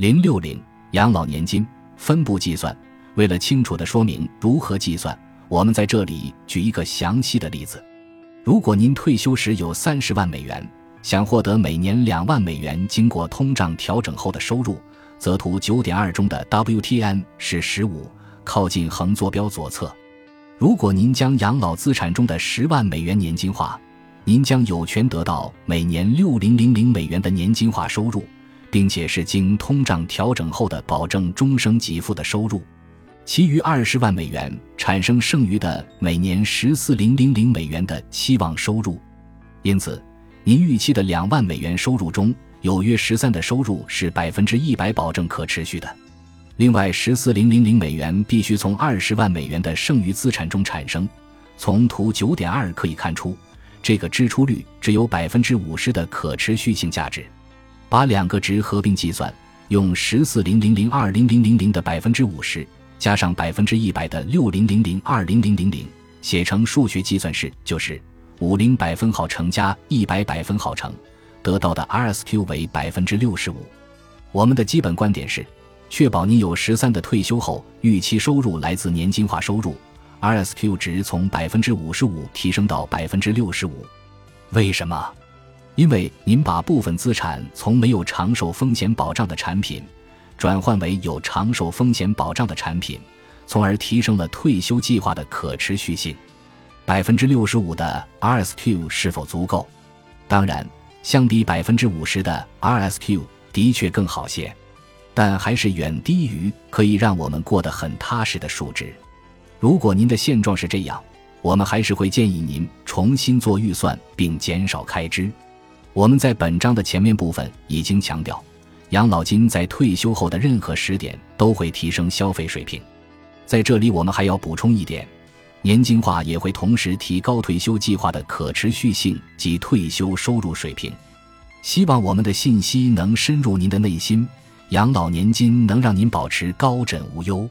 零六零养老年金分步计算。为了清楚地说明如何计算，我们在这里举一个详细的例子：如果您退休时有三十万美元，想获得每年两万美元经过通胀调整后的收入，则图九点二中的 WTN 是十五，靠近横坐标左侧。如果您将养老资产中的十万美元年金化，您将有权得到每年六零零零美元的年金化收入，并且是经通胀调整后的保证终生给付的收入。其余二十万美元产生剩余的每年十四零零零美元的期望收入。因此，您预期的两万美元收入中有约十三的收入是百分之一百保证可持续的。另外十四零零零美元必须从二十万美元的剩余资产中产生。从图九点二可以看出。这个支出率只有百分之五十的可持续性价值，把两个值合并计算，用十四零零零二零零零零的百分之五十加上百分之一百的六零零零二零零零零写成数学计算式，就是五零百分号乘加一百百分号乘，得到的 RSQ 为百分之六十五。我们的基本观点是，确保你有十三的退休后预期收入来自年金化收入。RSQ 值从百分之五十五提升到百分之六十五，为什么？因为您把部分资产从没有长寿风险保障的产品转换为有长寿风险保障的产品，从而提升了退休计划的可持续性。百分之六十五的 RSQ 是否足够？当然，相比百分之五十的 RSQ 的确更好些，但还是远低于可以让我们过得很踏实的数值。如果您的现状是这样，我们还是会建议您重新做预算并减少开支。我们在本章的前面部分已经强调，养老金在退休后的任何时点都会提升消费水平。在这里，我们还要补充一点：年金化也会同时提高退休计划的可持续性及退休收入水平。希望我们的信息能深入您的内心，养老年金能让您保持高枕无忧。